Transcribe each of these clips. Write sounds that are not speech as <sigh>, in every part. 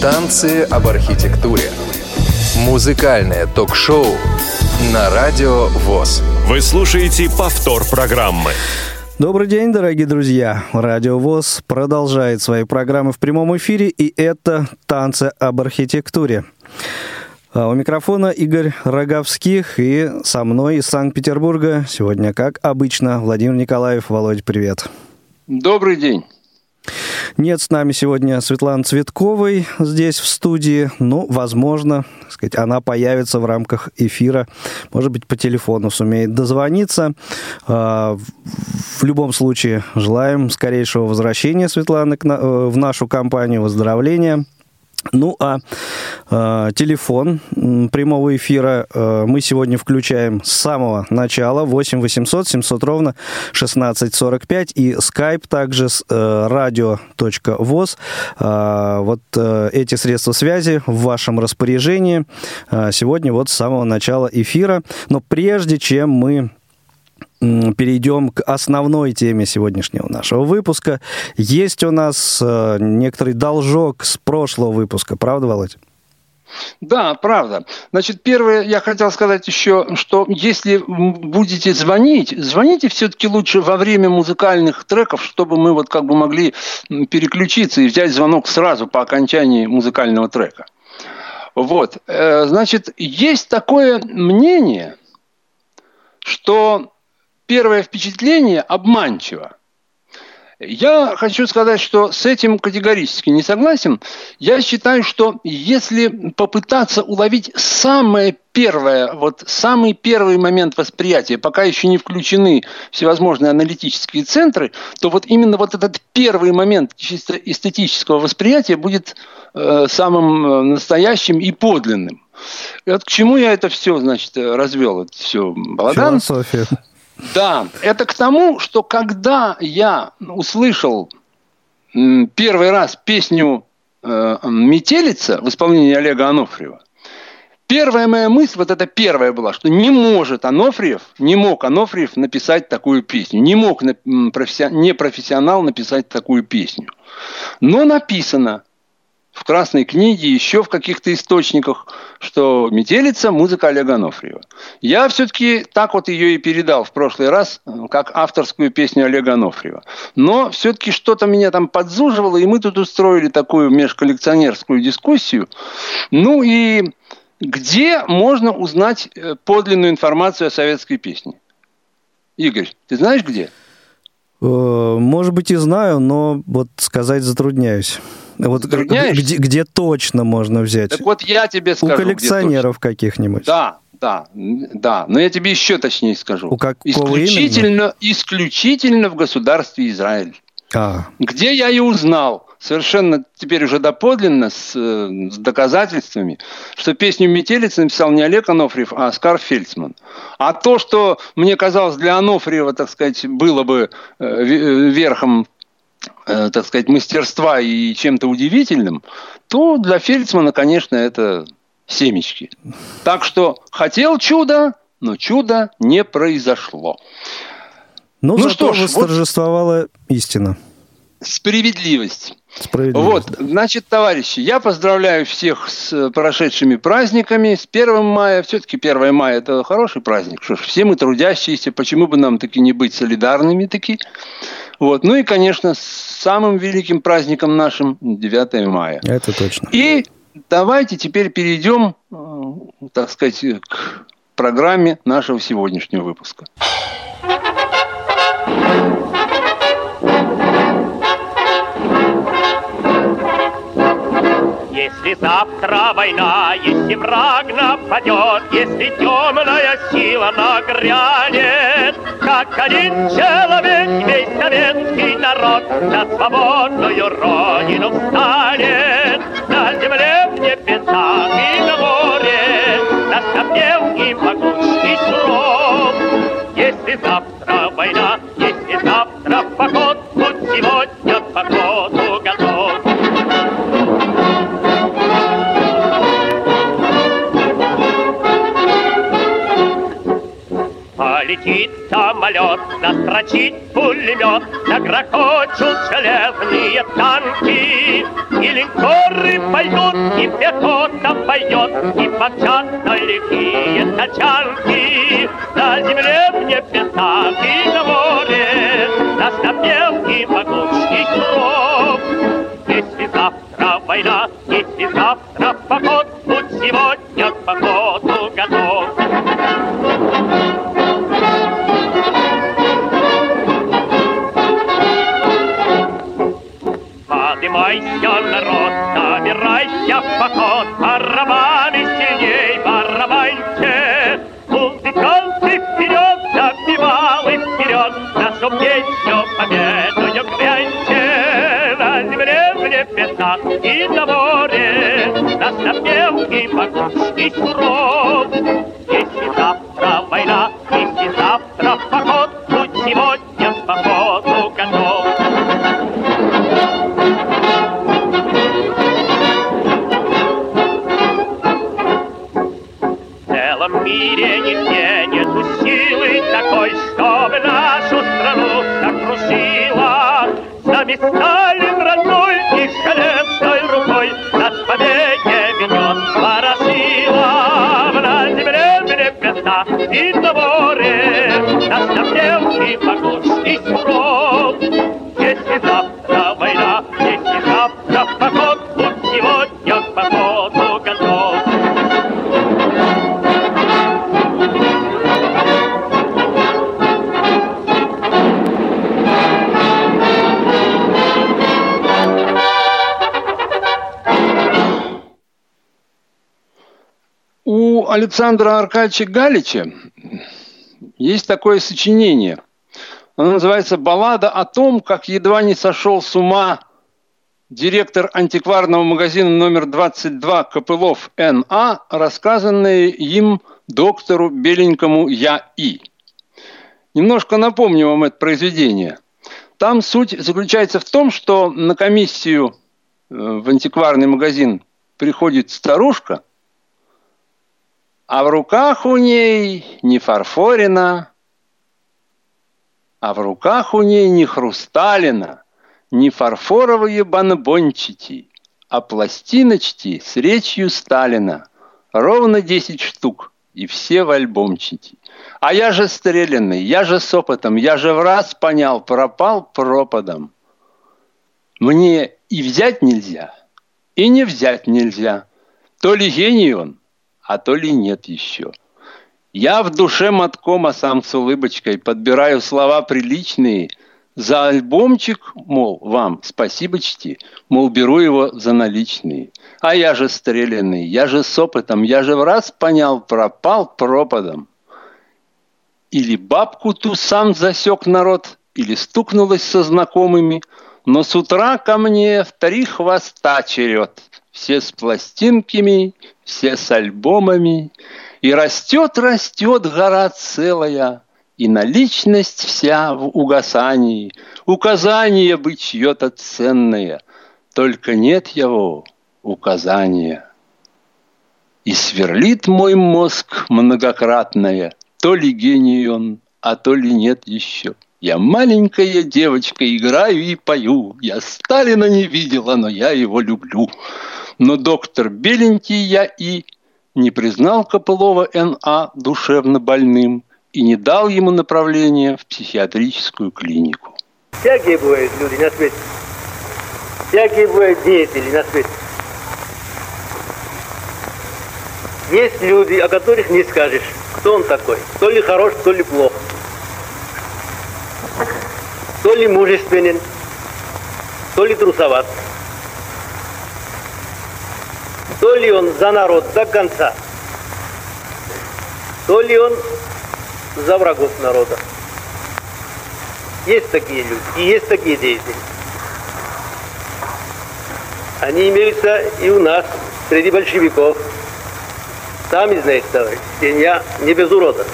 Танцы об архитектуре. Музыкальное ток-шоу на Радио ВОЗ. Вы слушаете повтор программы. Добрый день, дорогие друзья! Радио ВОЗ продолжает свои программы в прямом эфире, и это «Танцы об архитектуре». А у микрофона Игорь Роговских и со мной из Санкт-Петербурга сегодня, как обычно, Владимир Николаев. Володь, привет. Добрый день. Нет с нами сегодня Светланы Цветковой здесь в студии. Ну, возможно, сказать, она появится в рамках эфира. Может быть, по телефону сумеет дозвониться. А, в любом случае, желаем скорейшего возвращения Светланы э, в нашу компанию, выздоровления. Ну а э, телефон прямого эфира э, мы сегодня включаем с самого начала 8 800 700 ровно 1645 и skype также с э, radio.voz. Э, вот э, эти средства связи в вашем распоряжении э, сегодня вот с самого начала эфира. Но прежде чем мы перейдем к основной теме сегодняшнего нашего выпуска. Есть у нас э, некоторый должок с прошлого выпуска, правда, Володь? Да, правда. Значит, первое, я хотел сказать еще, что если будете звонить, звоните все-таки лучше во время музыкальных треков, чтобы мы вот как бы могли переключиться и взять звонок сразу по окончании музыкального трека. Вот. Э, значит, есть такое мнение, что первое впечатление обманчиво. Я хочу сказать, что с этим категорически не согласен. Я считаю, что если попытаться уловить самое первое, вот самый первый момент восприятия, пока еще не включены всевозможные аналитические центры, то вот именно вот этот первый момент чисто эстетического восприятия будет э, самым э, настоящим и подлинным. И вот к чему я это все, значит, развел, это все балаган. Философия. Да, это к тому, что когда я услышал первый раз песню э, «Метелица» в исполнении Олега Анофриева, первая моя мысль, вот это первая была, что не может Анофриев, не мог Анофриев написать такую песню, не мог непрофессионал написать такую песню. Но написано в Красной книге, еще в каких-то источниках, что «Метелица» – музыка Олега Анофриева. Я все-таки так вот ее и передал в прошлый раз, как авторскую песню Олега Анофриева. Но все-таки что-то меня там подзуживало, и мы тут устроили такую межколлекционерскую дискуссию. Ну и где можно узнать э, подлинную информацию о советской песне? Игорь, ты знаешь где? Э, может быть, и знаю, но вот сказать затрудняюсь. Вот где, где точно можно взять? Так вот я тебе скажу. У коллекционеров каких-нибудь. Да, да, да. Но я тебе еще точнее скажу. У какого исключительно, именно? исключительно в государстве Израиль. А. Где я и узнал, совершенно теперь уже доподлинно, с, с доказательствами, что песню «Метелица» написал не Олег Анофриев, а Оскар Фельдсман. А то, что мне казалось для Анофриева, так сказать, было бы э, верхом Э, так сказать, мастерства и чем-то удивительным, то для Фельдсмана, конечно, это семечки. Так что хотел чудо, но чудо не произошло. Ну, ну что ж, восторжествовала вот... истина. Справедливость. Вот, значит, товарищи, я поздравляю всех с прошедшими праздниками. С 1 мая, все-таки 1 мая это хороший праздник. Что ж, все мы трудящиеся, почему бы нам таки не быть солидарными таки? Вот. Ну и, конечно, с самым великим праздником нашим 9 мая. Это точно. И давайте теперь перейдем, э, так сказать, к программе нашего сегодняшнего выпуска. Если завтра война, если враг нападет, Если темная сила нагрянет, Как один человек весь советский народ За свободную родину встанет. На земле, в небесах и на море, На стопнел и могучий срок. Если завтра война, если завтра поход, Будь сегодня походу готов. Полетит самолет, застрочит пулемет, Загрохочут железные танки, И линкоры пойдут идет, и подчатной реки тачанки. На земле, в небесах и на море, на снопе и могучий кров. Если завтра война, если завтра поход, будь сегодня к походу готов. Поднимайся, народ, собирайся в поход, барабаны сильней, барабаньте. Музыканты вперед, запевалы вперед, нашу песню победою гряньте. На земле, в небесах и на море, наш напев и могучий суров. Небесах и на море наш напев и могучий Александра Аркадьевича Галича есть такое сочинение. Оно называется «Баллада о том, как едва не сошел с ума директор антикварного магазина номер 22 Копылов Н.А., рассказанное им доктору Беленькому Я.И. Немножко напомню вам это произведение. Там суть заключается в том, что на комиссию э, в антикварный магазин приходит старушка, а в руках у ней не фарфорина, а в руках у ней не хрусталина, не фарфоровые бонбончики, а пластиночки с речью Сталина. Ровно 10 штук, и все в альбомчики. А я же стрелянный, я же с опытом, я же в раз понял, пропал пропадом. Мне и взять нельзя, и не взять нельзя. То ли гений он, а то ли нет еще. Я в душе мотком, а сам с улыбочкой подбираю слова приличные. За альбомчик, мол, вам спасибо чти, мол, беру его за наличные. А я же стрелянный, я же с опытом, я же в раз понял, пропал пропадом. Или бабку ту сам засек народ, или стукнулась со знакомыми, но с утра ко мне в три хвоста черед. Все с пластинками, все с альбомами. И растет, растет гора целая, и наличность вся в угасании, указание быть чье-то ценное, только нет его указания. И сверлит мой мозг многократное, то ли гений он, а то ли нет еще. Я маленькая девочка, играю и пою. Я Сталина не видела, но я его люблю. Но доктор Беленький я и не признал Копылова Н.А. душевно больным и не дал ему направления в психиатрическую клинику. Всякие бывают люди на свете. Всякие бывают деятели на свете. Есть люди, о которых не скажешь, кто он такой. То ли хорош, то ли плох. То ли мужественен, то ли трусоват. То ли он за народ до конца, то ли он за врагов народа. Есть такие люди и есть такие деятели. Они имеются и у нас, среди большевиков. Сами знаете, товарищ, я не без урода.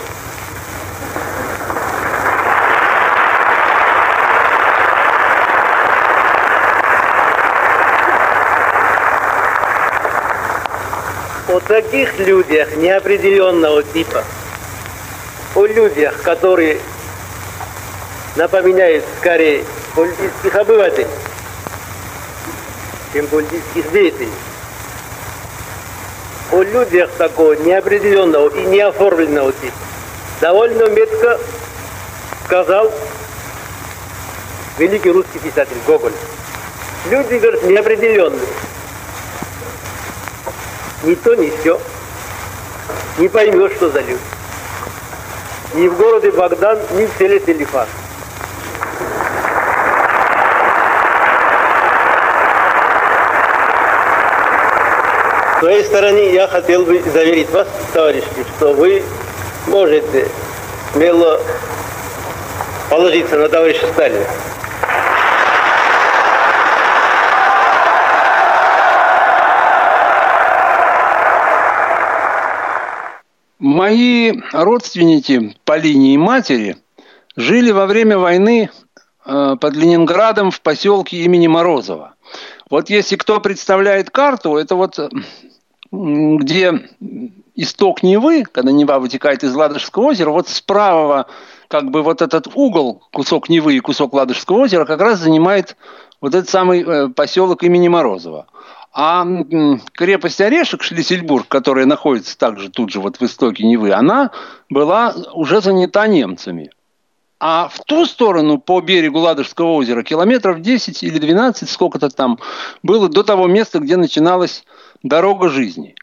О таких людях неопределенного типа, о людях, которые напоминают скорее политических обывателей, чем политических деятелей, о людях такого неопределенного и неоформленного типа довольно метко сказал великий русский писатель Гоголь. Люди, говорят, неопределенные. Ни то, ни все. Не поймешь, что за люди. Ни в городе Богдан, ни в селе Телефан. С своей стороны я хотел бы заверить вас, товарищи, что вы можете смело положиться на товарища Сталина. Мои родственники по линии матери жили во время войны э, под Ленинградом в поселке имени Морозова. Вот если кто представляет карту, это вот где исток Невы, когда Нева вытекает из Ладожского озера, вот справа как бы вот этот угол, кусок Невы и кусок Ладожского озера как раз занимает вот этот самый э, поселок имени Морозова. А крепость Орешек, Шлиссельбург, которая находится также тут же вот в истоке Невы, она была уже занята немцами. А в ту сторону, по берегу Ладожского озера, километров 10 или 12, сколько-то там, было до того места, где начиналась дорога жизни.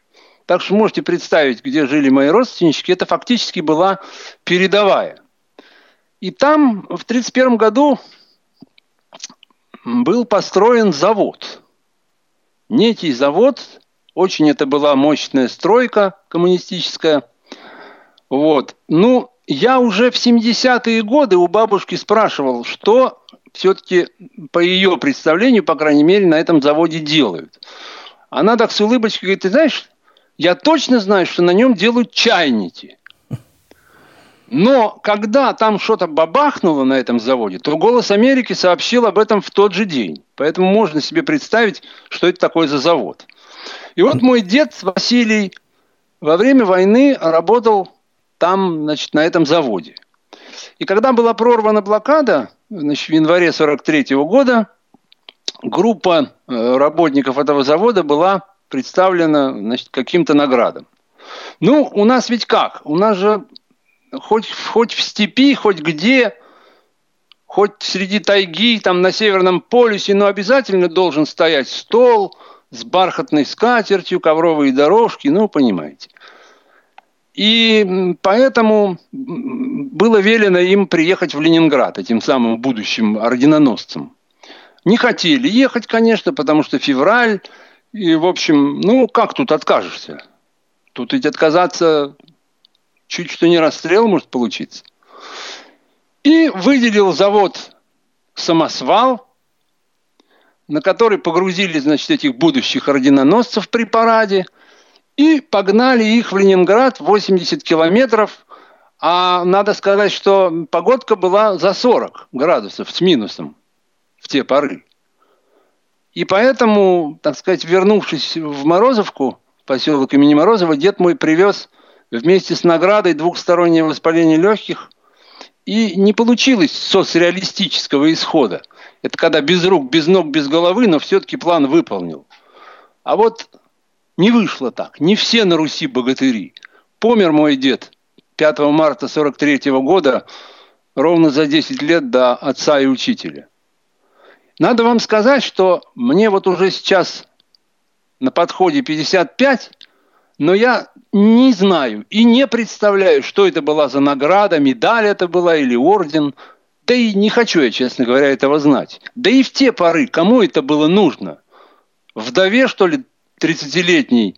Так что можете представить, где жили мои родственнички. Это фактически была передовая. И там в 1931 году был построен завод. Некий завод, очень это была мощная стройка коммунистическая. Вот. Ну, я уже в 70-е годы у бабушки спрашивал, что все-таки по ее представлению, по крайней мере, на этом заводе делают. Она так с улыбочкой говорит, ты знаешь, я точно знаю, что на нем делают чайники. Но когда там что-то бабахнуло на этом заводе, то «Голос Америки» сообщил об этом в тот же день. Поэтому можно себе представить, что это такое за завод. И вот мой дед Василий во время войны работал там, значит, на этом заводе. И когда была прорвана блокада, значит, в январе 43 года, группа э, работников этого завода была представлена значит, каким-то наградам. Ну, у нас ведь как? У нас же хоть, хоть в степи, хоть где, хоть среди тайги, там на Северном полюсе, но обязательно должен стоять стол с бархатной скатертью, ковровые дорожки, ну, понимаете. И поэтому было велено им приехать в Ленинград, этим самым будущим орденоносцам. Не хотели ехать, конечно, потому что февраль, и, в общем, ну, как тут откажешься? Тут ведь отказаться чуть что не расстрел может получиться. И выделил завод «Самосвал», на который погрузили, значит, этих будущих орденоносцев при параде и погнали их в Ленинград 80 километров. А надо сказать, что погодка была за 40 градусов с минусом в те поры. И поэтому, так сказать, вернувшись в Морозовку, поселок имени Морозова, дед мой привез вместе с наградой двухстороннее воспаление легких, и не получилось соцреалистического исхода. Это когда без рук, без ног, без головы, но все-таки план выполнил. А вот не вышло так. Не все на Руси богатыри. Помер мой дед 5 марта 43 года, ровно за 10 лет до отца и учителя. Надо вам сказать, что мне вот уже сейчас на подходе 55, но я не знаю и не представляю, что это была за награда, медаль это была или орден. Да и не хочу я, честно говоря, этого знать. Да и в те поры, кому это было нужно? Вдове, что ли, 30-летней,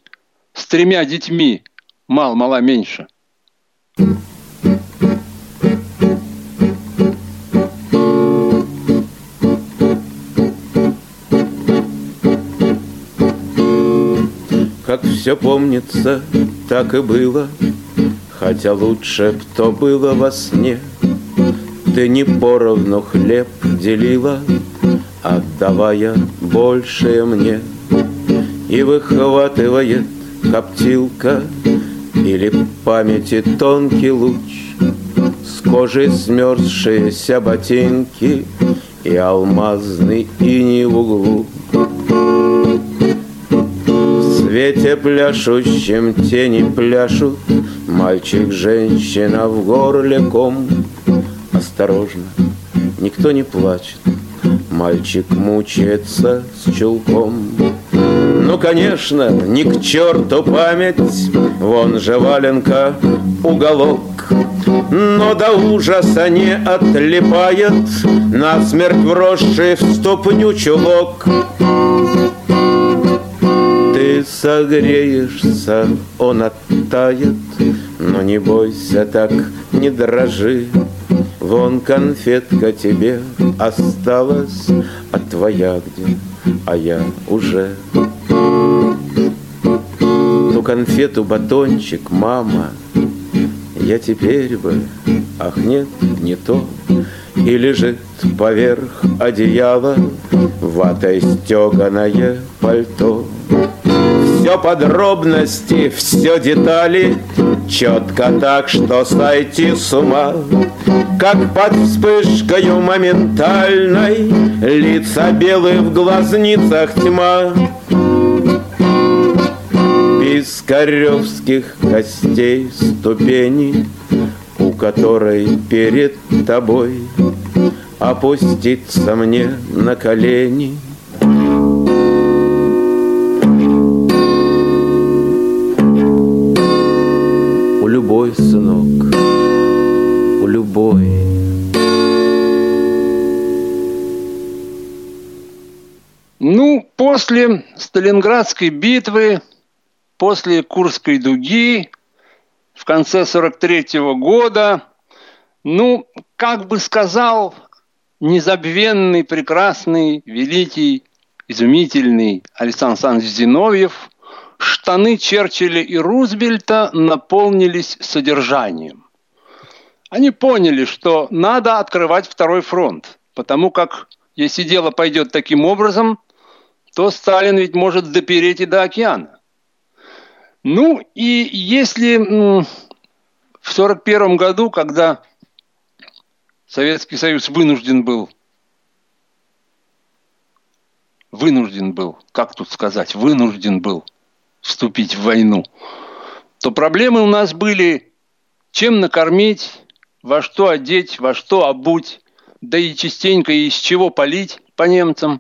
с тремя детьми, мал-мала меньше. Как все помнится, так и было, Хотя лучше б то было во сне. Ты не поровну хлеб делила, Отдавая большее мне. И выхватывает коптилка Или памяти тонкий луч С кожи смерзшиеся ботинки И алмазный иней в углу свете пляшущем тени пляшут. Мальчик, женщина в горле ком. Осторожно, никто не плачет. Мальчик мучается с чулком. Ну, конечно, ни к черту память, Вон же валенка, уголок. Но до ужаса не отлипает. Насмерть вросший в ступню чулок. Согреешься, он оттает, Но не бойся так, не дрожи, Вон конфетка тебе осталась, а твоя где, а я уже. Ту конфету, батончик, мама, я теперь бы, ах нет, не то, И лежит поверх одеяла Ватой стеганое пальто. Все подробности, все детали. Четко так, что сойти с ума. Как под вспышкою моментальной Лица белые в глазницах тьма. Пискаревских костей ступени У которой перед тобой Опуститься мне на колени — любой, сынок, у любой. Ну, после Сталинградской битвы, после Курской дуги, в конце 43 -го года, ну, как бы сказал незабвенный, прекрасный, великий, изумительный Александр Александрович Зиновьев – штаны Черчилля и Рузвельта наполнились содержанием. Они поняли, что надо открывать второй фронт, потому как если дело пойдет таким образом, то Сталин ведь может допереть и до океана. Ну и если в 1941 году, когда Советский Союз вынужден был вынужден был, как тут сказать, вынужден был вступить в войну, то проблемы у нас были, чем накормить, во что одеть, во что обуть, да и частенько из чего полить по немцам,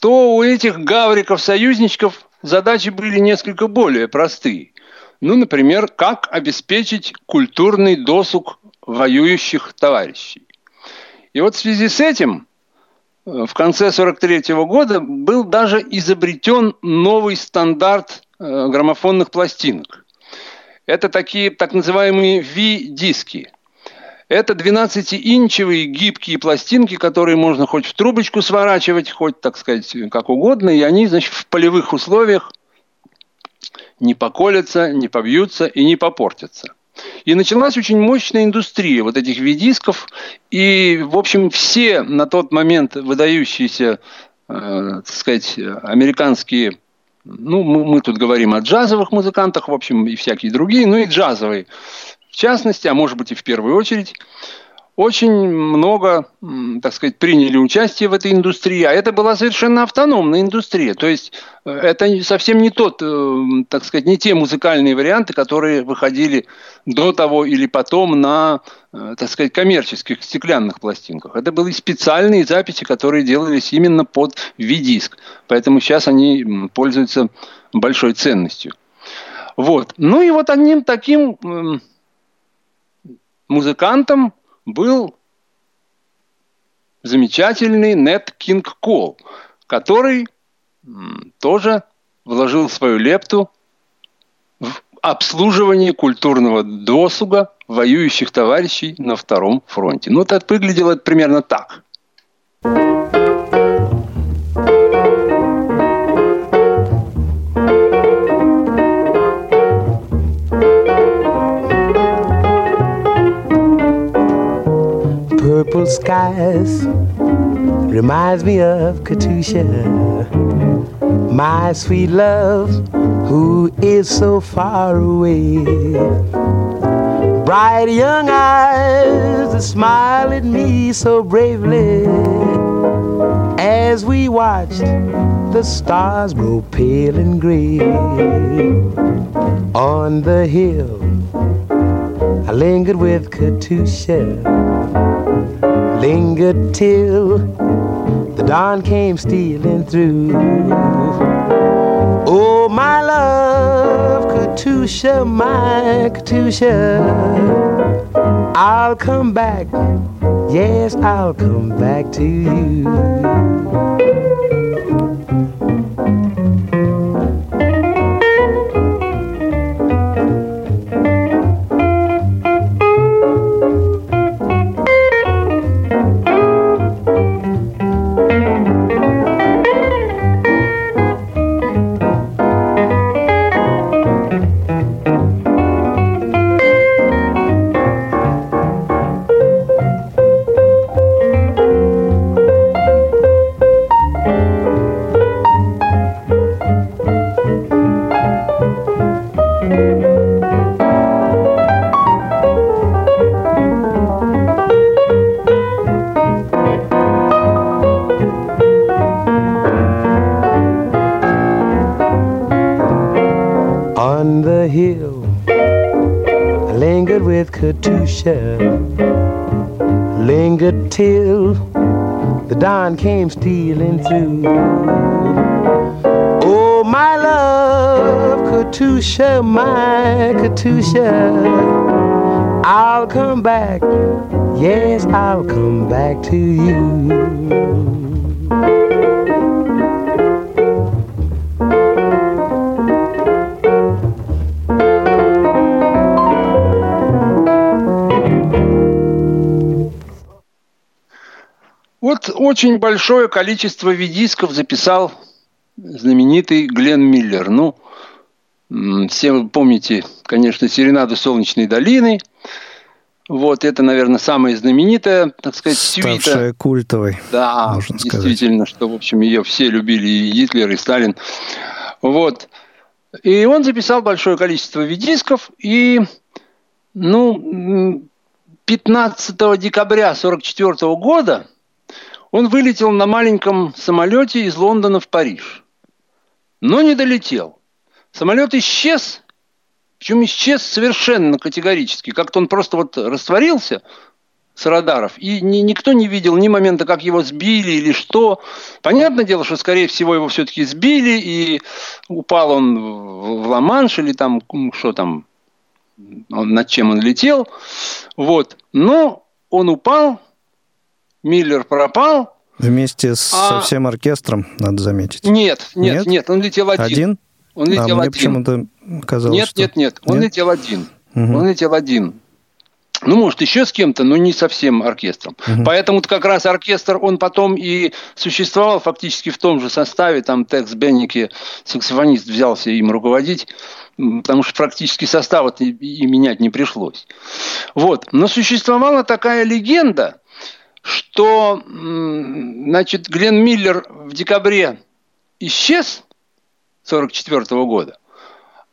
то у этих гавриков-союзничков задачи были несколько более простые. Ну, например, как обеспечить культурный досуг воюющих товарищей. И вот в связи с этим в конце 1943 года был даже изобретен новый стандарт Э, граммофонных пластинок. Это такие так называемые V-диски. Это 12-инчевые гибкие пластинки, которые можно хоть в трубочку сворачивать, хоть, так сказать, как угодно, и они, значит, в полевых условиях не поколятся, не побьются и не попортятся. И началась очень мощная индустрия вот этих видисков. И, в общем, все на тот момент выдающиеся, э, так сказать, американские ну, мы, мы тут говорим о джазовых музыкантах, в общем, и всякие другие, ну и джазовые в частности, а может быть и в первую очередь, очень много, так сказать, приняли участие в этой индустрии, а это была совершенно автономная индустрия. То есть э, это совсем не тот, э, так сказать, не те музыкальные варианты, которые выходили до того или потом на, э, так сказать, коммерческих стеклянных пластинках. Это были специальные записи, которые делались именно под V-диск. Поэтому сейчас они пользуются большой ценностью. Вот. Ну и вот одним таким музыкантом был замечательный Нет Кинг Кол, который тоже вложил свою лепту в обслуживание культурного досуга воюющих товарищей на втором фронте. Ну, это выглядело примерно так. Purple skies reminds me of Katusha, my sweet love, who is so far away. Bright young eyes that smile at me so bravely as we watched the stars grow pale and gray on the hill. Lingered with Katusha, lingered till the dawn came stealing through. Oh, my love, Katusha, my Katusha, I'll come back. Yes, I'll come back to you. Came stealing through. Oh, my love, Katusha, my Katusha, I'll come back. Yes, I'll come back to you. Очень большое количество видисков записал знаменитый Глен Миллер. Ну, все вы помните, конечно, «Серенаду солнечной долины». Вот это, наверное, самая знаменитая, так сказать, свита. Ставшая культовой, Да, можно сказать. действительно, что, в общем, ее все любили, и Гитлер, и Сталин. Вот. И он записал большое количество видисков, и, ну, м, 15 декабря 1944 года он вылетел на маленьком самолете из Лондона в Париж. Но не долетел. Самолет исчез, причем исчез совершенно категорически. Как-то он просто вот растворился с радаров, и ни- никто не видел ни момента, как его сбили или что. Понятное дело, что, скорее всего, его все-таки сбили, и упал он в в Ла-Манш или там, что там, он- над чем он летел. Вот. Но он упал, Миллер пропал. Вместе с, А- со всем оркестром, надо заметить. Нет, нет, Нет? нет, он летел один. Один? Он а летел мне один. почему-то казалось, Нет, что... нет, нет, он Нет? летел один. Мгм. Он летел один. Ну, может, еще с кем-то, но не совсем оркестром. Поэтому как раз оркестр, он потом и существовал фактически в том же составе. Там Текс Беннике, саксофонист, взялся им руководить, потому что практически состав и, и менять не пришлось. Вот. Но существовала такая легенда, что значит, Глен Миллер в декабре исчез 1944 года,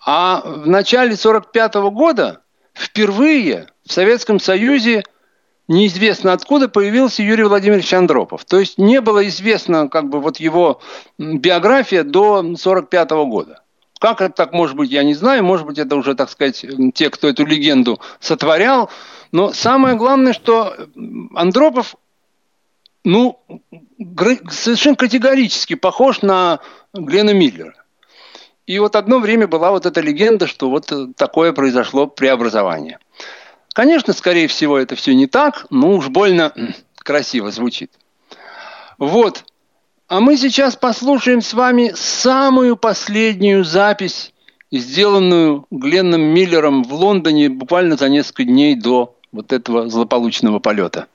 а в начале 1945 года впервые в Советском Союзе неизвестно откуда появился Юрий Владимирович Андропов. То есть не было известно как бы вот его биография до 1945 года. Как это так может быть, я не знаю. Может быть, это уже, так сказать, те, кто эту легенду сотворял. Но самое главное, что Андропов ну, совершенно категорически похож на Глена Миллера. И вот одно время была вот эта легенда, что вот э, такое произошло преобразование. Конечно, скорее всего, это все не так, но уж больно красиво звучит. Вот. А мы сейчас послушаем с вами самую последнюю запись, сделанную Гленном Миллером в Лондоне буквально за несколько дней до вот этого злополучного полета.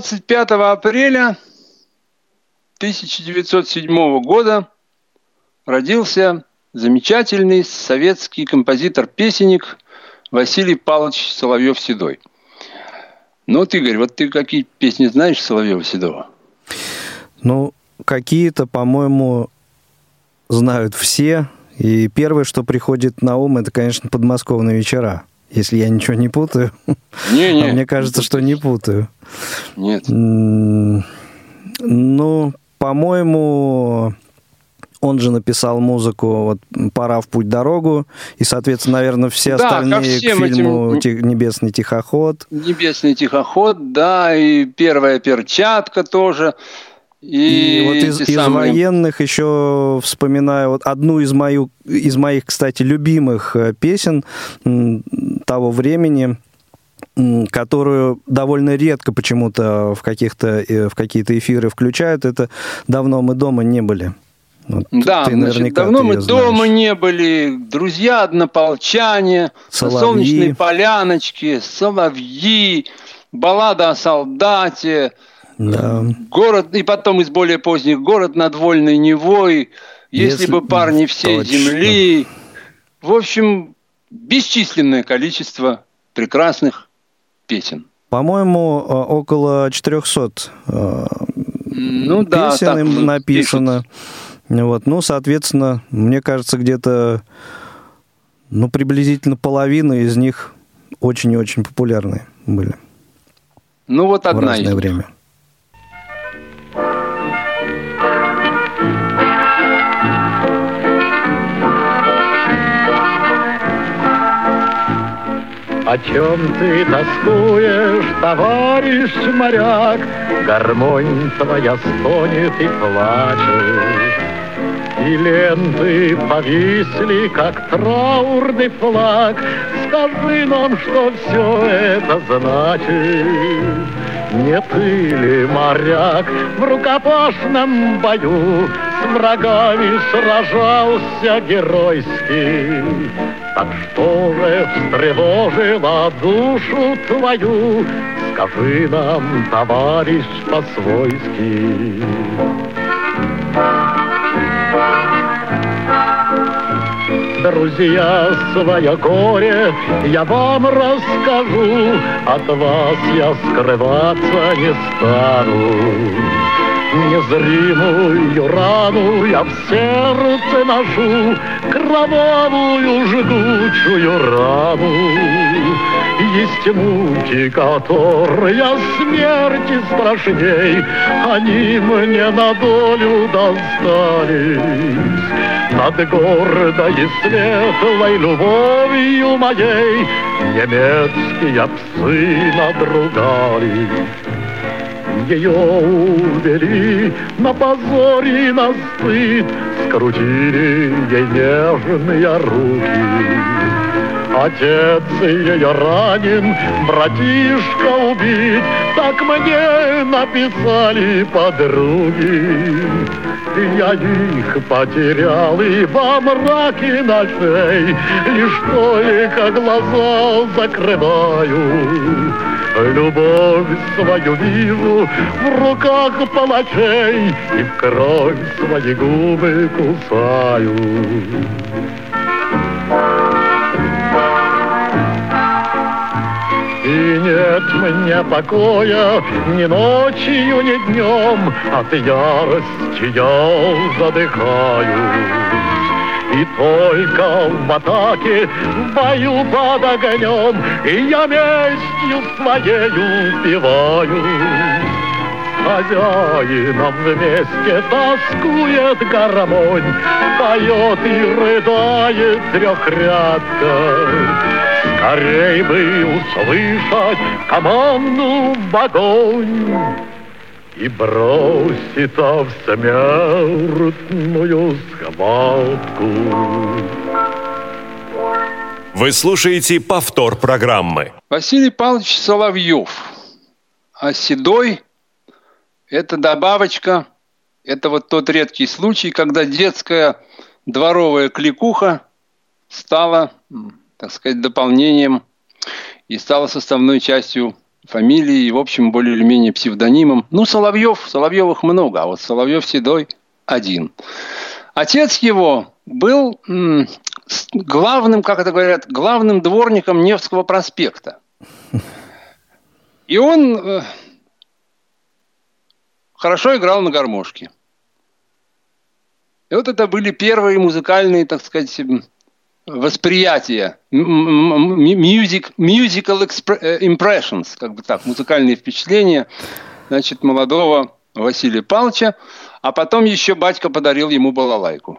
25 апреля 1907 года родился замечательный советский композитор-песенник Василий Павлович Соловьев-Седой. Ну вот, Игорь, вот ты какие песни знаешь Соловьева-Седова? Ну, какие-то, по-моему, знают все. И первое, что приходит на ум, это, конечно, подмосковные вечера. Если я ничего не путаю. Не, <laughs> не. А мне кажется, что не путаю. Нет. Ну, по-моему, он же написал музыку вот «Пора в путь дорогу», и, соответственно, наверное, все Да, остальные к фильму этим- «Ти- «Небесный тихоход». Небесный тихоход, да, и первая перчатка тоже. И, И, вот из, из самые- военных еще вспоминаю вот одну из, мою, из моих, кстати, любимых э, песен того времени, которую довольно редко почему-то в, каких-то, э, в какие-то эфиры включают. Это «Давно мы дома не были». Вот Да, ты значит, давно ты мы её дома знаешь. не были, друзья однополчане, Соловьи. солнечной поляночке, соловьи, баллада о солдате, Да. город, и потом из более поздних, город над Вольной Невой, если, Если- бы парни всей точно. земли. В общем, бесчисленное количество прекрасных песен. По-моему, э, около 400 э, Ну да, песен так им написано. Вот. Ну, соответственно, мне кажется, где-то ну, приблизительно половина из них очень и очень популярные были Ну вот в одна разное из них. О чем ты тоскуешь, товарищ моряк? Гармонь твоя стонет и плачет. И ленты повисли, как траурный флаг. Скажи нам, что все это значит. Не ты ли, моряк, в рукопашном бою С врагами сражался геройски? Так что же встревожило душу твою? Скажи нам, товарищ, по-свойски. Друзья, свое горе я вам расскажу, От вас я скрываться не стану. Незримую рану я в сердце ношу, Кровавую жгучую рану. Есть муки, которые смерти страшней, Они мне на долю достались. Над гордой и светлой любовью моей Немецкие псы надругались. Ее увели на позор и на стыд, Скрутили ей нежные руки. Отец ее ранен, братишка убит, Так мне написали подруги. Я их потерял и во мраке ночей Лишь только глаза закрываю. Любовь свою вижу в руках палачей И в кровь свои губы кусаю. И нет мне покоя ни ночью, ни днем, От ярости я задыхаюсь. И только в атаке, в бою под огнем, И я местью своею убиваю. Хозяином вместе тоскует гармонь, Поет и рыдает трехрядка. Скорей бы услышать команду в огонь И броситься в смертную схватку. Вы слушаете повтор программы. Василий Павлович Соловьев. А седой – это добавочка, это вот тот редкий случай, когда детская дворовая кликуха стала, так сказать, дополнением и стала составной частью фамилией и, в общем, более или менее псевдонимом. Ну, Соловьев, Соловьевых много, а вот Соловьев Седой один. Отец его был главным, как это говорят, главным дворником Невского проспекта. И он э, хорошо играл на гармошке. И вот это были первые музыкальные, так сказать, восприятия, music, musical impressions, как бы так, музыкальные впечатления, значит, молодого Василия Павловича, а потом еще батька подарил ему балалайку.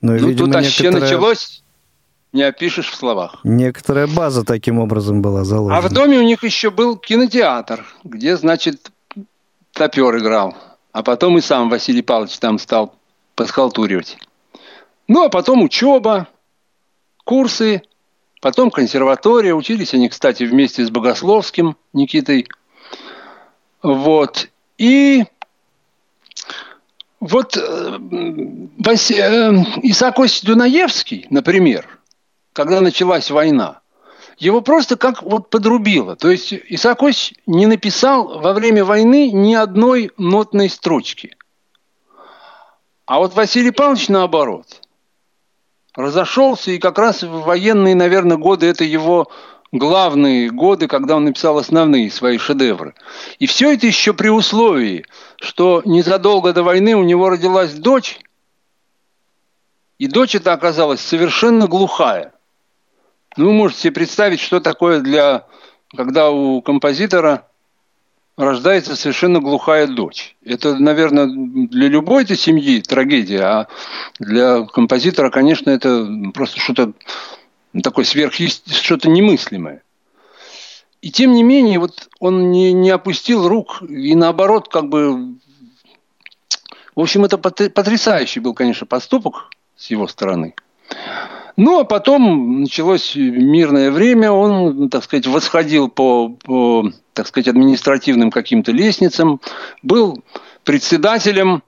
Ну, ну видимо, тут вообще некоторая... началось, не опишешь в словах. Некоторая база таким образом была заложена. А в доме у них еще был кинотеатр, где, значит, топер играл. А потом и сам Василий Павлович там стал подхалтуривать. Ну, а потом учеба, курсы, потом консерватория. Учились они, кстати, вместе с Богословским Никитой. Вот. И вот э, Вас... Э, Исаак Дунаевский, например, когда началась война, его просто как вот подрубило. То есть Исаак не написал во время войны ни одной нотной строчки. А вот Василий Павлович наоборот – разошелся, и как раз в военные, наверное, годы это его главные годы, когда он написал основные свои шедевры. И все это еще при условии, что незадолго до войны у него родилась дочь, и дочь эта оказалась совершенно глухая. Ну, вы можете себе представить, что такое для, когда у композитора рождается совершенно глухая дочь. Это, наверное, для любой этой семьи трагедия, а для композитора, конечно, это просто что-то такое сверх, что-то немыслимое. И тем не менее, вот он не, не опустил рук, и наоборот, как бы... В общем, это потрясающий был, конечно, поступок с его стороны. Ну, а потом началось мирное время, он, так сказать, восходил по, по так сказать, административным каким-то лестницам, был председателем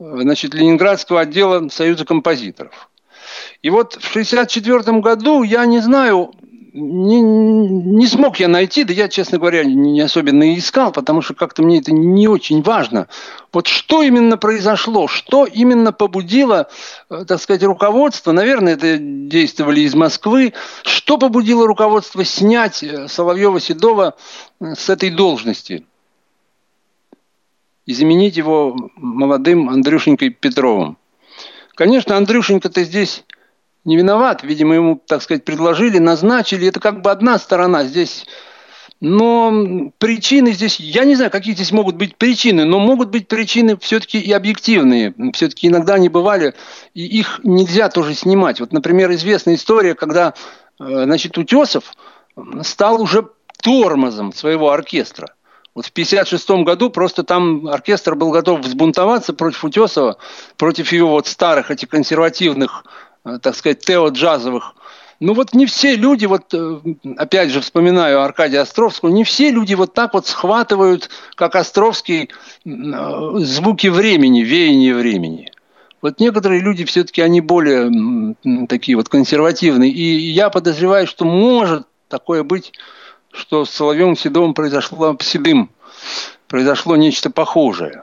значит, Ленинградского отдела Союза композиторов. И вот в 1964 году, я не знаю, не, не смог я найти, да я, честно говоря, не особенно и искал, потому что как-то мне это не очень важно. Вот что именно произошло, что именно побудило, э, так сказать, руководство, наверное, это действовали из Москвы, что побудило руководство снять э, Соловьева-Седова э, с этой должности и заменить его молодым Андрюшенькой Петровым. Конечно, Андрюшенька-то здесь не виноват. Видимо, ему, так сказать, предложили, назначили. Это как бы одна сторона. Здесь но причины здесь, я не знаю, какие здесь могут быть причины, но могут быть причины все-таки и объективные. Все-таки иногда они бывали, и их нельзя тоже снимать. Вот, например, известная история, когда, э, значит, Утесов стал уже тормозом своего оркестра. Вот в 1956 году просто там оркестр был готов взбунтоваться против Утесова, против его вот старых этих консервативных так сказать, тео-джазовых. Ну вот не все люди, вот э, опять же вспоминаю Аркадия Островского, не все люди вот так вот схватывают, как Островский, э, звуки времени, веяние времени. Вот некоторые люди все-таки, они более такие вот консервативные. И я подозреваю, что может такое быть, что с Соловьем Седовым произошло, Седым произошло нечто похожее.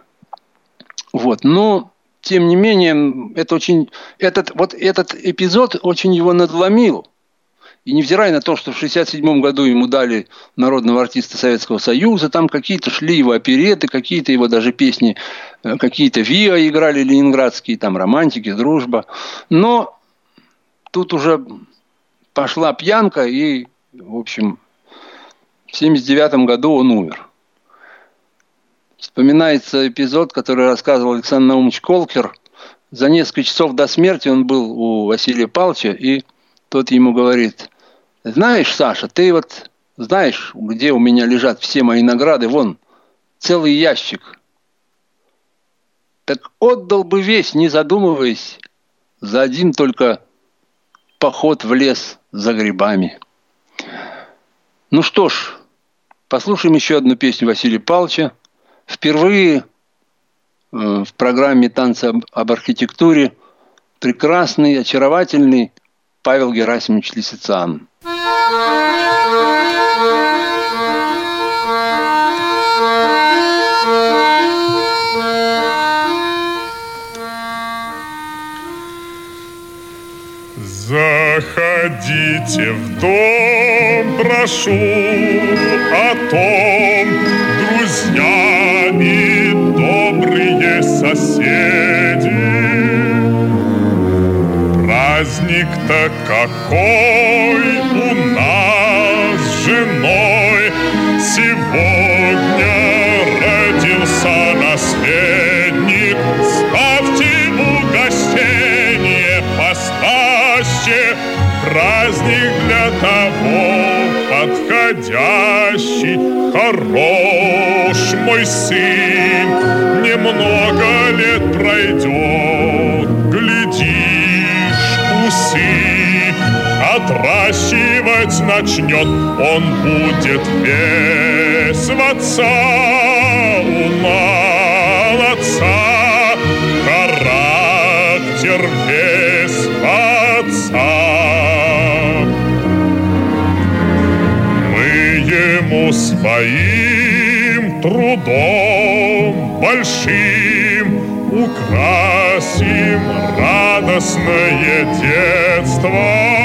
Вот. Но тем не менее, это очень, этот, вот этот эпизод очень его надломил. И невзирая на то, что в 1967 году ему дали народного артиста Советского Союза, там какие-то шли его опереты, какие-то его даже песни, э, какие-то ВИА играли ленинградские, там романтики, дружба. Но тут уже пошла пьянка, и, в общем, в 1979 году он умер. Вспоминается эпизод, который рассказывал Александр Наумович Колкер. За несколько часов до смерти он был у Василия Павловича, и тот ему говорит, знаешь, Саша, ты вот знаешь, где у меня лежат все мои награды, вон, целый ящик. Так отдал бы весь, не задумываясь, за один только поход в лес за грибами. Ну что ж, послушаем еще одну песню Василия Павловича – Впервые э, в программе «Танцы об архитектуре» прекрасный, очаровательный Павел Герасимович Лисицан. Заходите в дом, прошу, а соседи. Праздник-то какой у нас с женой сегодня родился наследник. Ставьте угощение послаще, праздник для того подходящий. Хорош мой сын, начнет, он будет весь в отца у молодца, характер весь в отца. Мы ему своим трудом большим украсим радостное детство.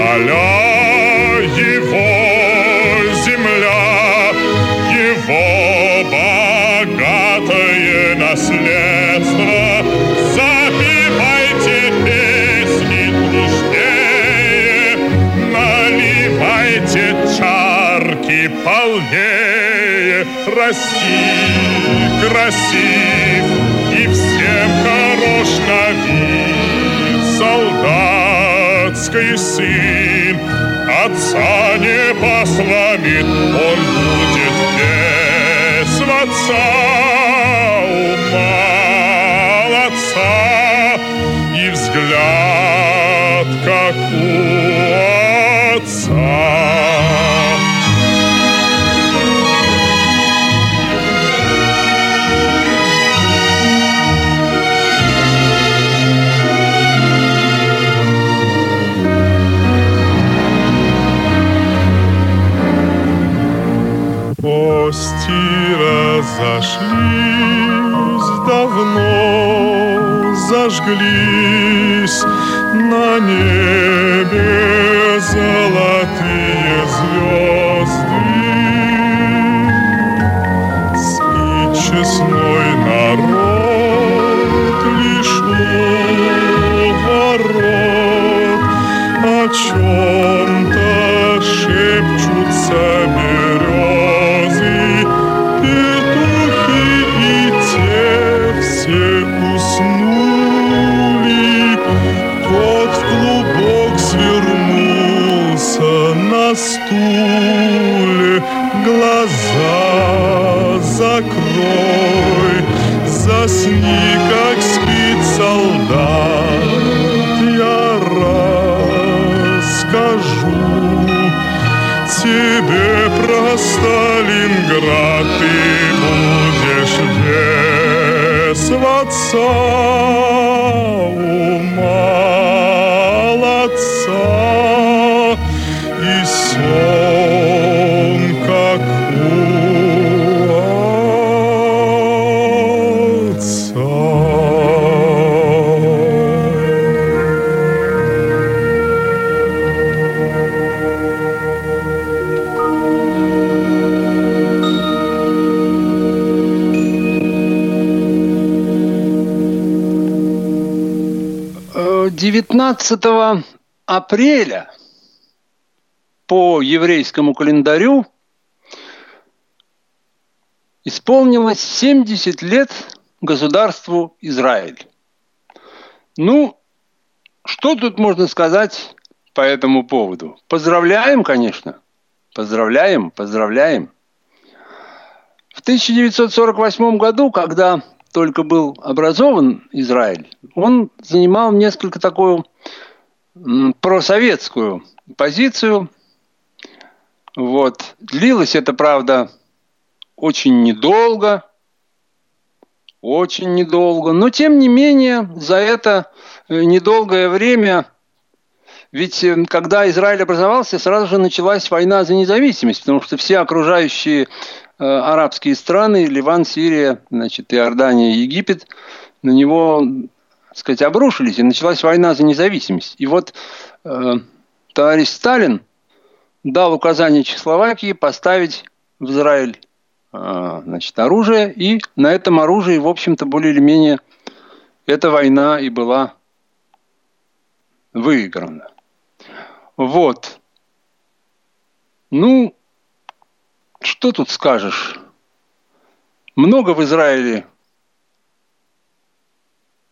Поля его земля, его богатое наследство. Запивайте песни дружнее, наливайте чарки полнее, расти красив солдатский сын. Отца не посломит, он будет в отца зажглись на небе золотые звезды. Спит честной народ лишь у ворот, о чем-то засни, как спит солдат. Я расскажу тебе про Сталинград, ты будешь вес 19 апреля по еврейскому календарю исполнилось 70 лет государству Израиль. Ну, что тут можно сказать по этому поводу? Поздравляем, конечно. Поздравляем, поздравляем. В 1948 году, когда только был образован Израиль, он занимал несколько такую просоветскую позицию. Вот. Длилось это, правда, очень недолго, очень недолго, но тем не менее за это э, недолгое время, ведь э, когда Израиль образовался, сразу же началась война за независимость, потому что все окружающие арабские страны, Ливан, Сирия, значит, Иордания, Египет, на него так сказать, обрушились, и началась война за независимость. И вот э, товарищ Сталин дал указание Чехословакии поставить в Израиль э, значит, оружие, и на этом оружии, в общем-то, более или менее эта война и была выиграна. Вот. Ну, что тут скажешь? Много в Израиле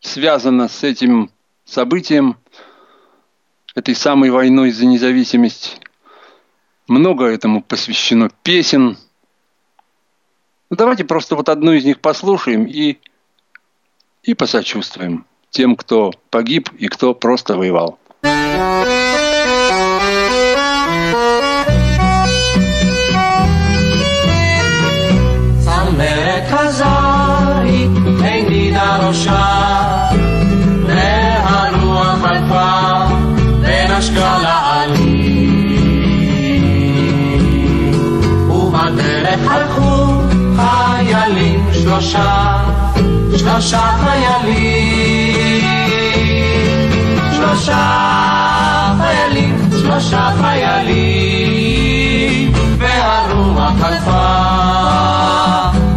связано с этим событием, этой самой войной за независимость. Много этому посвящено песен. Ну, давайте просто вот одну из них послушаем и, и посочувствуем тем, кто погиб и кто просто воевал. thank you שלושה, שלושה חיילים. שלושה חיילים, שלושה חיילים, והרוח חלפה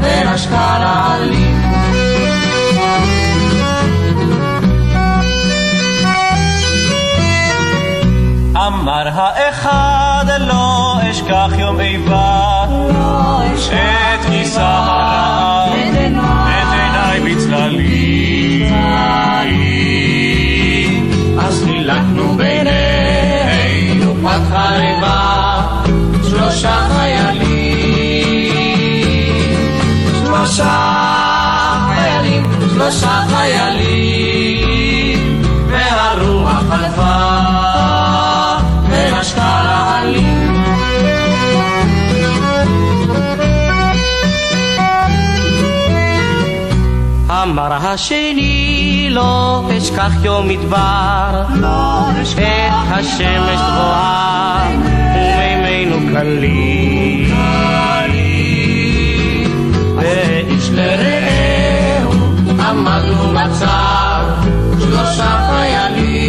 ונשקה לעלי. אמר האחד לא אשכח יום איבה חילקנו בינינו פת חרבה שלושה חיילים. שלושה חיילים שלושה חיילים. והרוח חלפה אמר השני לא אשכח יום מדבר את השמש גבוהה ומימינו קלים ואיש לרעהו עמדנו בצר שלושה חיילים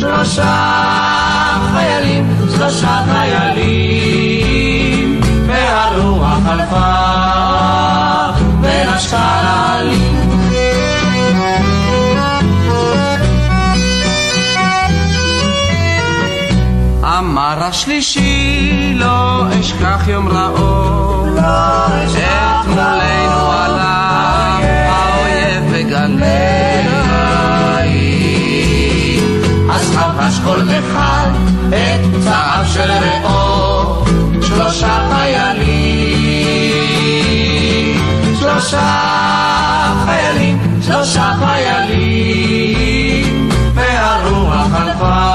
שלושה לעלים אמר השלישי לא אשכח יום רעו את מולנו עלה האויב בגלי אז חבש כל אחד את צער של רעו שלושה חיילים שלושה חיילים שלושה חיילים והרוח חלפה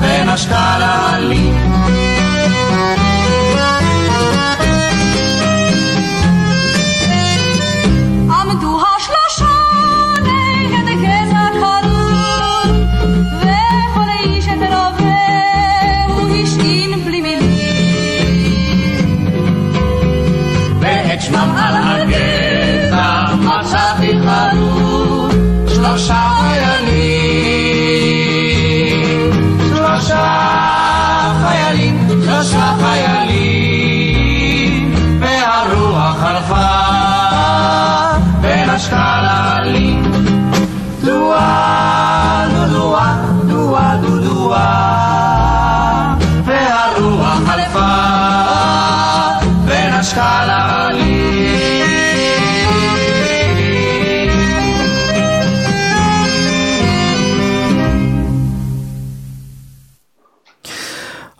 ונשקה לעלים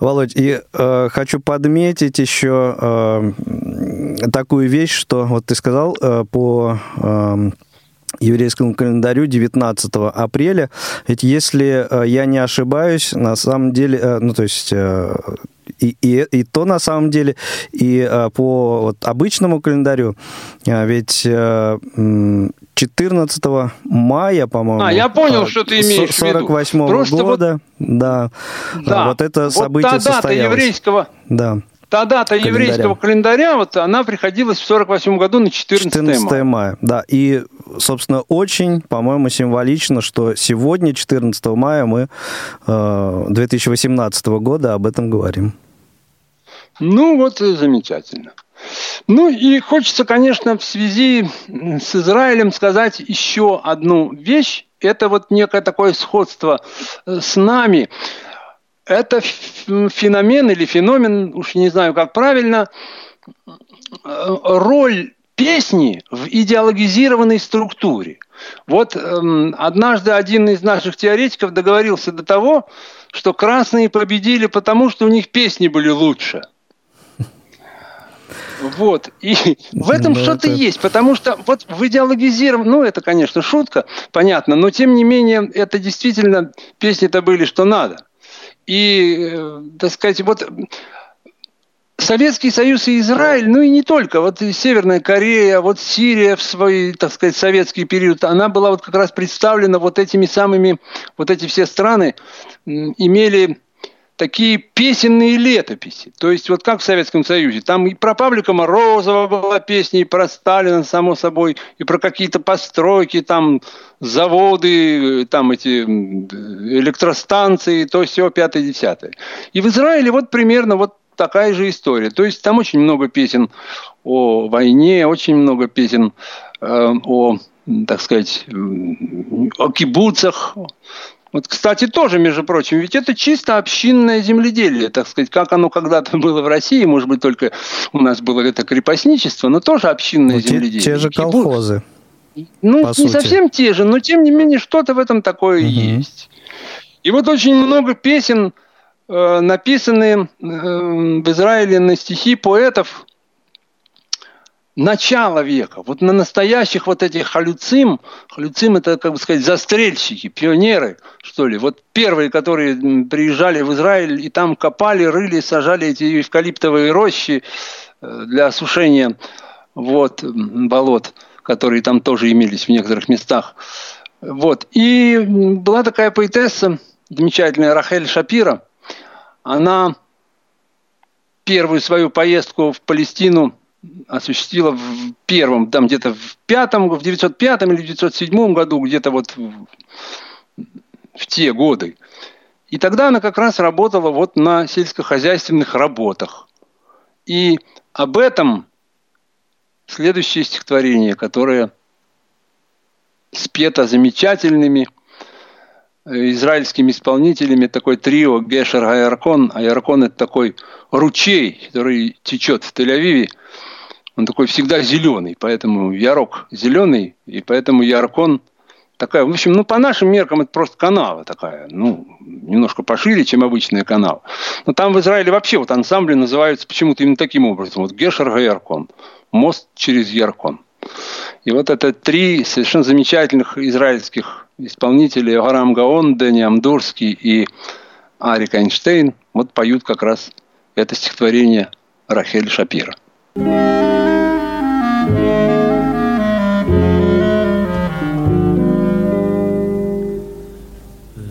Володь, и э, хочу подметить еще э, такую вещь, что вот ты сказал э, по э, еврейскому календарю 19 апреля. Ведь если э, я не ошибаюсь, на самом деле, э, ну то есть э, и, и, и то на самом деле, и э, по вот, обычному календарю, э, ведь э, м, 14 мая, по-моему, А, я понял, э, что ты имеешь в виду. 48 Просто вот- года, да, Да. вот это вот событие та дата еврейского Да. та дата Календаря. еврейского календаря, вот она приходилась в 48 году на 14, 14 мая. мая. Да, и, собственно, очень, по-моему, символично, что сегодня, 14 мая, мы э, 2018 года об этом говорим. Ну, вот замечательно. Ну и хочется, конечно, в связи с Израилем сказать еще одну вещь. Это вот некое такое сходство э, с нами. Это феномен или феномен, уж не знаю, как правильно, э, роль песни в идеологизированной структуре. Вот эм, однажды один из наших теоретиков договорился до того, что красные победили потому, что у них песни были лучше. Вот. И в этом Ну, что-то это- есть, потому что вот в идеологизированном, ну, это, конечно, шутка, понятно, но тем не менее, это действительно песни-то были, что надо. И, э, так сказать, вот Советский Союз и Израиль, ну и не только, вот и Северная Корея, вот Сирия в свой, так сказать, советский период, она была вот как раз представлена вот этими самыми, вот эти все страны имели такие песенные летописи. То есть вот как в Советском Союзе. Там и про Павлика Морозова была песня, и про Сталина, само собой, и про какие-то постройки, там заводы, там эти электростанции, то все пятое, десятое. И в Израиле вот примерно вот такая же история. То есть там очень много песен о войне, очень много песен э, о, так сказать, о кибуцах, вот, кстати, тоже, между прочим, ведь это чисто общинное земледелие, так сказать, как оно когда-то <laughs> было в России, может быть, только у нас было это крепостничество, но тоже общинное Ну, те, земледелие. те же Кибуц. колхозы. Ну, не сути. совсем те же, но тем не менее что-то в этом такое Мгм. есть. И вот очень много песен э, написаны э, в Израиле на стихи поэтов начала века. Вот на настоящих вот этих халюцим, халюцим это, как бы сказать, застрельщики, пионеры, что ли. Вот первые, которые приезжали в Израиль и там копали, рыли, сажали эти эвкалиптовые рощи э, для осушения вот, болот, которые там тоже имелись в некоторых местах. Вот. И была такая поэтесса, замечательная Рахель Шапира. Она первую свою поездку в Палестину осуществила в первом, там где-то в пятом, в 905 или 907 году, где-то вот в, в те годы. И тогда она как раз работала вот на сельскохозяйственных работах. И об этом следующее стихотворение, которое спето замечательными э, израильскими исполнителями, такой трио Гешер Айаркон. Айаркон – это такой ручей, который течет в Тель-Авиве. Он такой всегда зеленый, поэтому Ярок зеленый, и поэтому Яркон такая, в общем, ну, по нашим меркам это просто канава такая, ну, немножко пошире, чем обычная канава. Но там в Израиле вообще вот ансамбли называются почему-то именно таким образом. Вот Гешер Яркон, мост через Яркон. И вот это три совершенно замечательных израильских исполнителей, Гарам Гаон, Дени Амдурский и Арик Эйнштейн, вот поют как раз это стихотворение Рахель Шапира.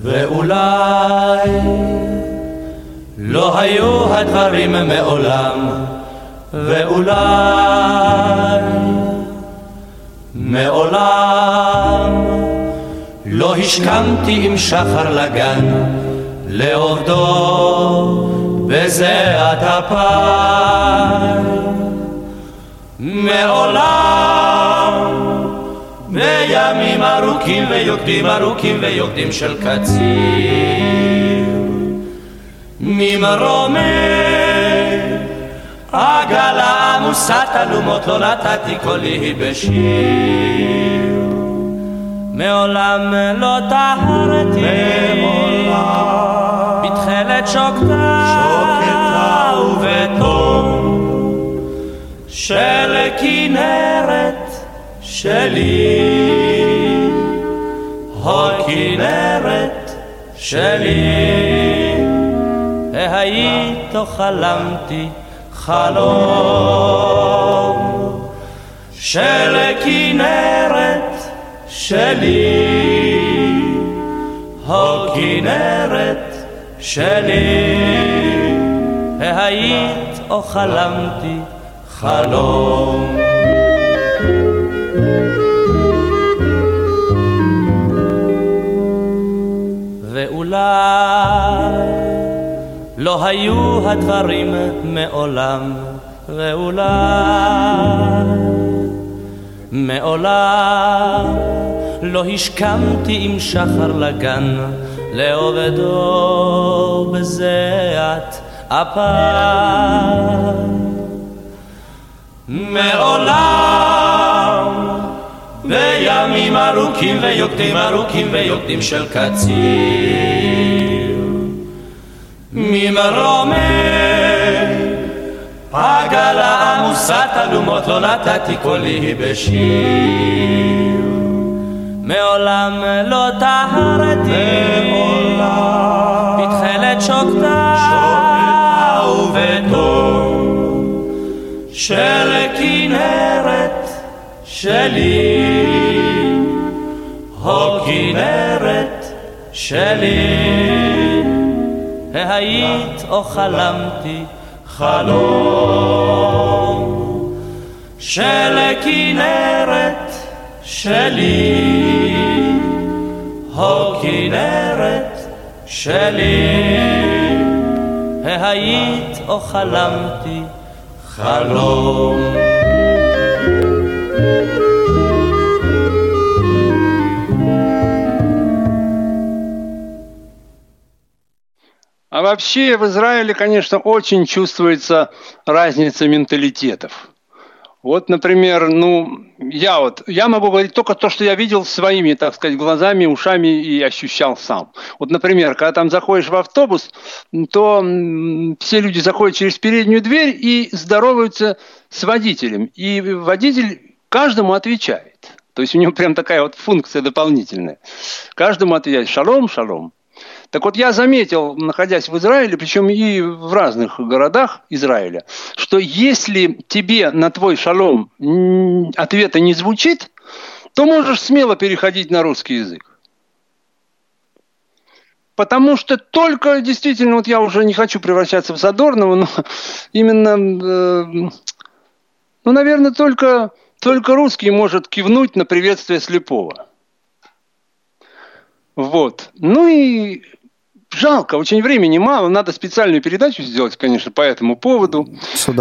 ואולי לא היו הדברים מעולם, ואולי מעולם לא השכמתי עם שחר לגן לעובדו בזיעת אפיים. מעולם בימים ארוכים ויוקדים ארוכים ויוקדים של קציר. ממרומי עגלה עמוסת אלומות לא נתתי קולי בשיר. מעולם לא טהרתי בתכלת שוקתה של כנרת שלי, הכנרת שלי, והיית חלמתי חלום של כנרת שלי, הכנרת שלי, היית או חלמתי חלום. ואולי לא היו הדברים מעולם, ואולי מעולם לא השכמתי עם שחר לגן לעובדו בזיעת אפיים. מעולם. בימים ארוכים ויוקדים ארוכים ויוקדים של קציר. ממרומי עגלה עמוסת אלומות לא נתתי קולי בשיר. מעולם לא טהרתי. בתכלת שוקתה ובתור של כנרת שלי, הו כנרת שלי, היית או חלמתי חלום של כנרת שלי, הו כנרת שלי, היית או חלמתי חלום. А вообще в Израиле, конечно, очень чувствуется разница менталитетов. Вот, например, ну, я вот, я могу говорить только то, что я видел своими, так сказать, глазами, ушами и ощущал сам. Вот, например, когда там заходишь в автобус, то все люди заходят через переднюю дверь и здороваются с водителем. И водитель каждому отвечает. То есть у него прям такая вот функция дополнительная. Каждому отвечает шалом, шалом. Так вот, я заметил, находясь в Израиле, причем и в разных городах Израиля, что если тебе на твой шалом ответа не звучит, то можешь смело переходить на русский язык. Потому что только действительно, вот я уже не хочу превращаться в Задорнова, но именно, э, ну, наверное, только, только русский может кивнуть на приветствие слепого. Вот. Ну и жалко, очень времени мало, надо специальную передачу сделать, конечно, по этому поводу.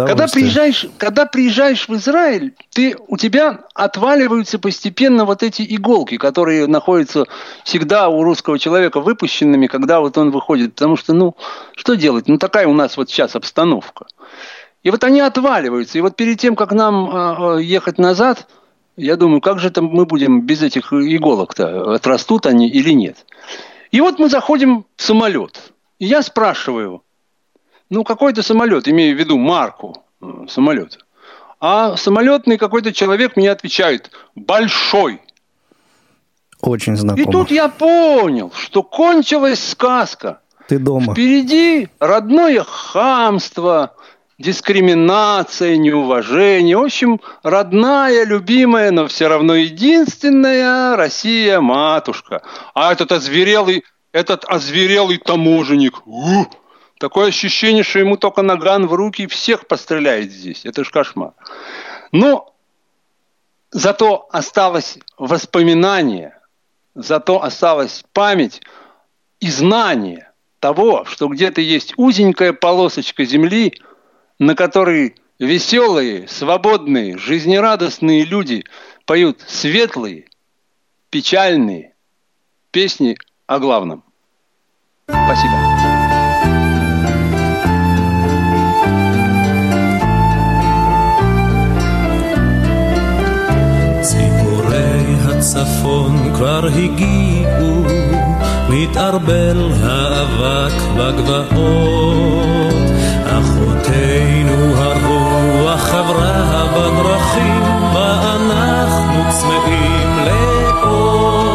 Когда приезжаешь, когда приезжаешь в Израиль, ты, у тебя отваливаются постепенно вот эти иголки, которые находятся всегда у русского человека выпущенными, когда вот он выходит. Потому что, ну, что делать? Ну, такая у нас вот сейчас обстановка. И вот они отваливаются. И вот перед тем, как нам э, ехать назад, я думаю, как же там мы будем без этих иголок-то? Отрастут они или нет? И вот мы заходим в самолет. И я спрашиваю, ну какой-то самолет, имею в виду марку самолета. А самолетный какой-то человек мне отвечает, большой. Очень знакомо. И тут я понял, что кончилась сказка. Ты дома. Впереди родное хамство, дискриминация, неуважение. В общем, родная, любимая, но все равно единственная Россия матушка. А этот озверелый, этот озверелый таможенник. У, такое ощущение, что ему только наган в руки и всех постреляет здесь. Это ж кошмар. Но зато осталось воспоминание, зато осталась память и знание того, что где-то есть узенькая полосочка земли – на которой веселые, свободные, жизнерадостные люди поют светлые, печальные песни о главном. Спасибо. הצפון כבר הגיעו, מתערבל האבק בגבעות. בתנו הרוח חברה בדרכים, ואנחנו צמאים לאור.